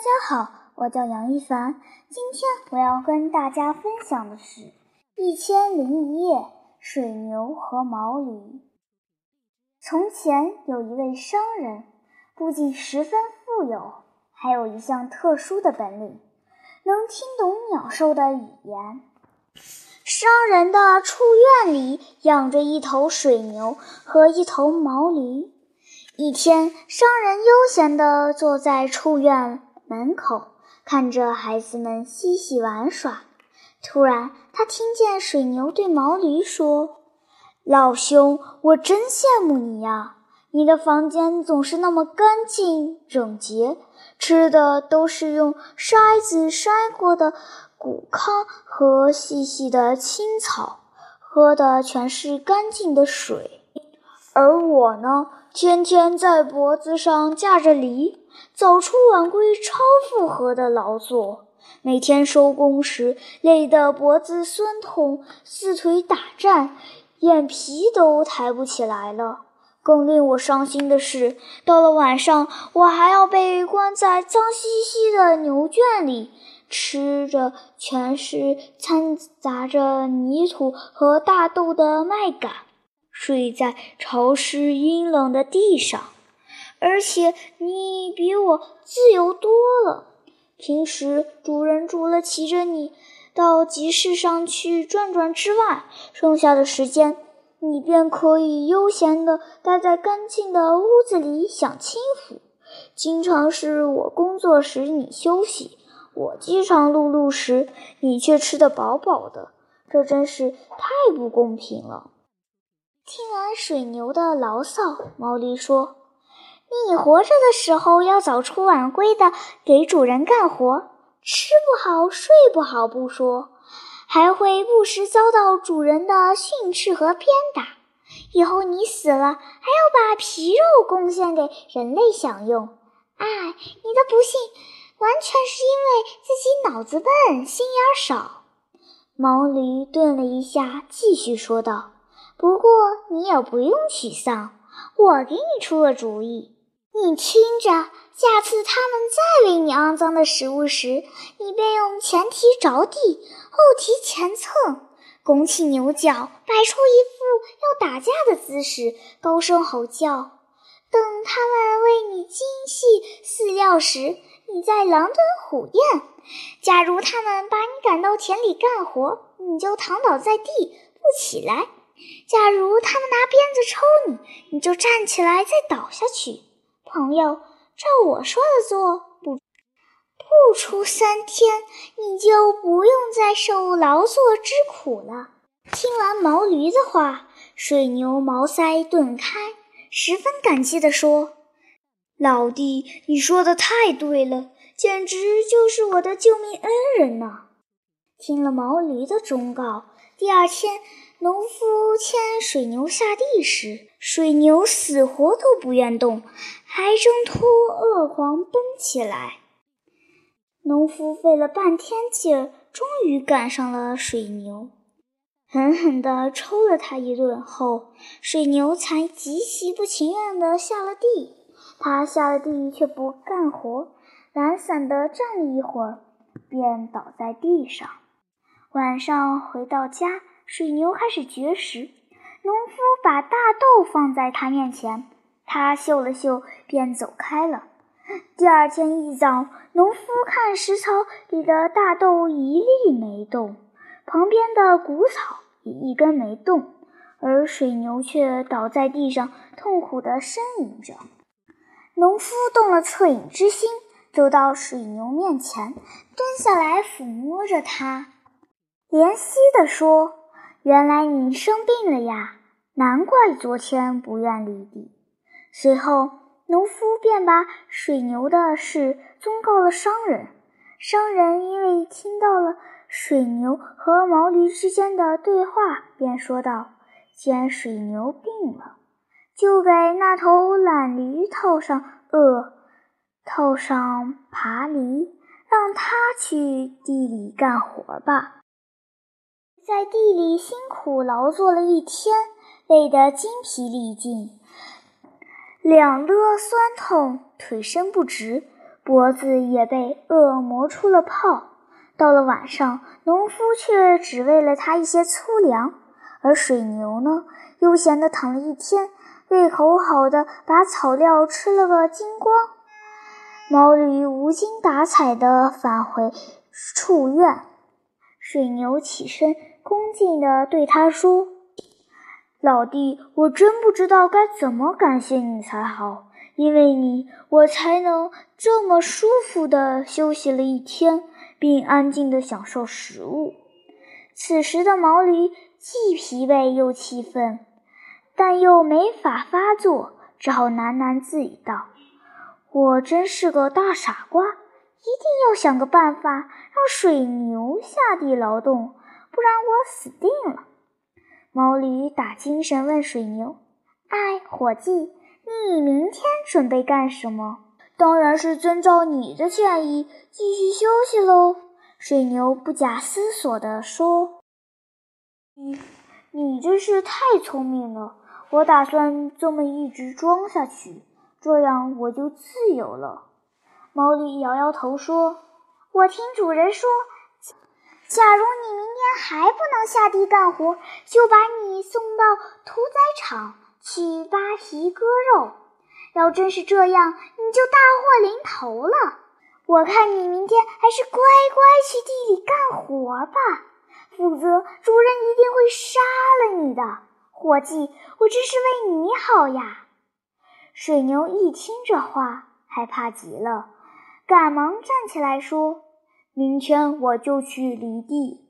大家好，我叫杨一凡。今天我要跟大家分享的是《一千零一夜》水牛和毛驴。从前有一位商人，不仅十分富有，还有一项特殊的本领，能听懂鸟兽的语言。商人的畜院里养着一头水牛和一头毛驴。一天，商人悠闲地坐在畜院门口，看着孩子们嬉戏玩耍。突然，他听见水牛对毛驴说：“老兄，我真羡慕你呀！你的房间总是那么干净整洁，吃的都是用筛子筛过的谷糠和细细的青草，喝的全是干净的水。而我呢？”天天在脖子上架着犁，早出晚归，超负荷的劳作。每天收工时，累得脖子酸痛，四腿打颤，眼皮都抬不起来了。更令我伤心的是，到了晚上，我还要被关在脏兮兮的牛圈里，吃着全是掺杂着泥土和大豆的麦秆。睡在潮湿阴冷的地上，而且你比我自由多了。平时主人除了骑着你到集市上去转转之外，剩下的时间你便可以悠闲地待在干净的屋子里享清福。经常是我工作时你休息，我饥肠辘辘时你却吃得饱饱的，这真是太不公平了。听完水牛的牢骚，毛驴说：“你活着的时候要早出晚归的给主人干活，吃不好睡不好不说，还会不时遭到主人的训斥和鞭打。以后你死了，还要把皮肉贡献给人类享用。哎，你的不幸完全是因为自己脑子笨，心眼少。”毛驴顿了一下，继续说道。不过你也不用沮丧，我给你出个主意。你听着，下次他们再喂你肮脏的食物时，你便用前蹄着地，后蹄前蹭，拱起牛角，摆出一副要打架的姿势，高声吼叫。等他们喂你精细饲料时，你再狼吞虎咽。假如他们把你赶到田里干活，你就躺倒在地不起来。假如他们拿鞭子抽你，你就站起来再倒下去。朋友，照我说的做，不不出三天，你就不用再受劳作之苦了。听完毛驴的话，水牛毛腮顿开，十分感激地说：“老弟，你说的太对了，简直就是我的救命恩人呐！”听了毛驴的忠告，第二天。农夫牵水牛下地时，水牛死活都不愿动，还挣脱恶狂奔起来。农夫费了半天劲儿，终于赶上了水牛，狠狠地抽了它一顿后，水牛才极其不情愿地下了地。他下了地却不干活，懒散地站了一会儿，便倒在地上。晚上回到家。水牛开始绝食，农夫把大豆放在他面前，他嗅了嗅，便走开了。第二天一早，农夫看食槽里的大豆一粒没动，旁边的谷草也一根没动，而水牛却倒在地上，痛苦地呻吟着。农夫动了恻隐之心，走到水牛面前，蹲下来抚摸着它，怜惜地说。原来你生病了呀，难怪昨天不愿犁地。随后，农夫便把水牛的事忠告了商人。商人因为听到了水牛和毛驴之间的对话，便说道：“既然水牛病了，就给那头懒驴套上轭，套上耙犁，让它去地里干活吧。”在地里辛苦劳作了一天，累得精疲力尽，两肋酸痛，腿伸不直，脖子也被饿磨出了泡。到了晚上，农夫却只喂了它一些粗粮，而水牛呢，悠闲地躺了一天，胃口好的把草料吃了个精光。毛驴无精打采地返回畜院，水牛起身，恭敬地对他说：“老弟，我真不知道该怎么感谢你才好，因为你，我才能这么舒服地休息了一天。”并安静地享受食物。此时的毛驴既疲惫又气愤，但又没法发作，只好喃喃自语道：“我真是个大傻瓜，一定要想个办法让水牛下地劳动，不然我死定了。”毛驴打精神问水牛：“哎，伙计，你明天准备干什么？”当然是遵照你的建议，继续休息喽。”水牛不假思索地说。“你，你真是太聪明了！我打算这么一直装下去，这样我就自由了。”毛驴摇摇头说：“我听主人说，假如你明天还不能下地干活，就把你送到屠宰场去扒皮割肉。”要真是这样，你就大祸临头了。我看你明天还是乖乖去地里干活吧，否则主人一定会杀了你的。伙计，我这是为你好呀。水牛一听这话，害怕极了，赶忙站起来说：“明天我就去犁地。”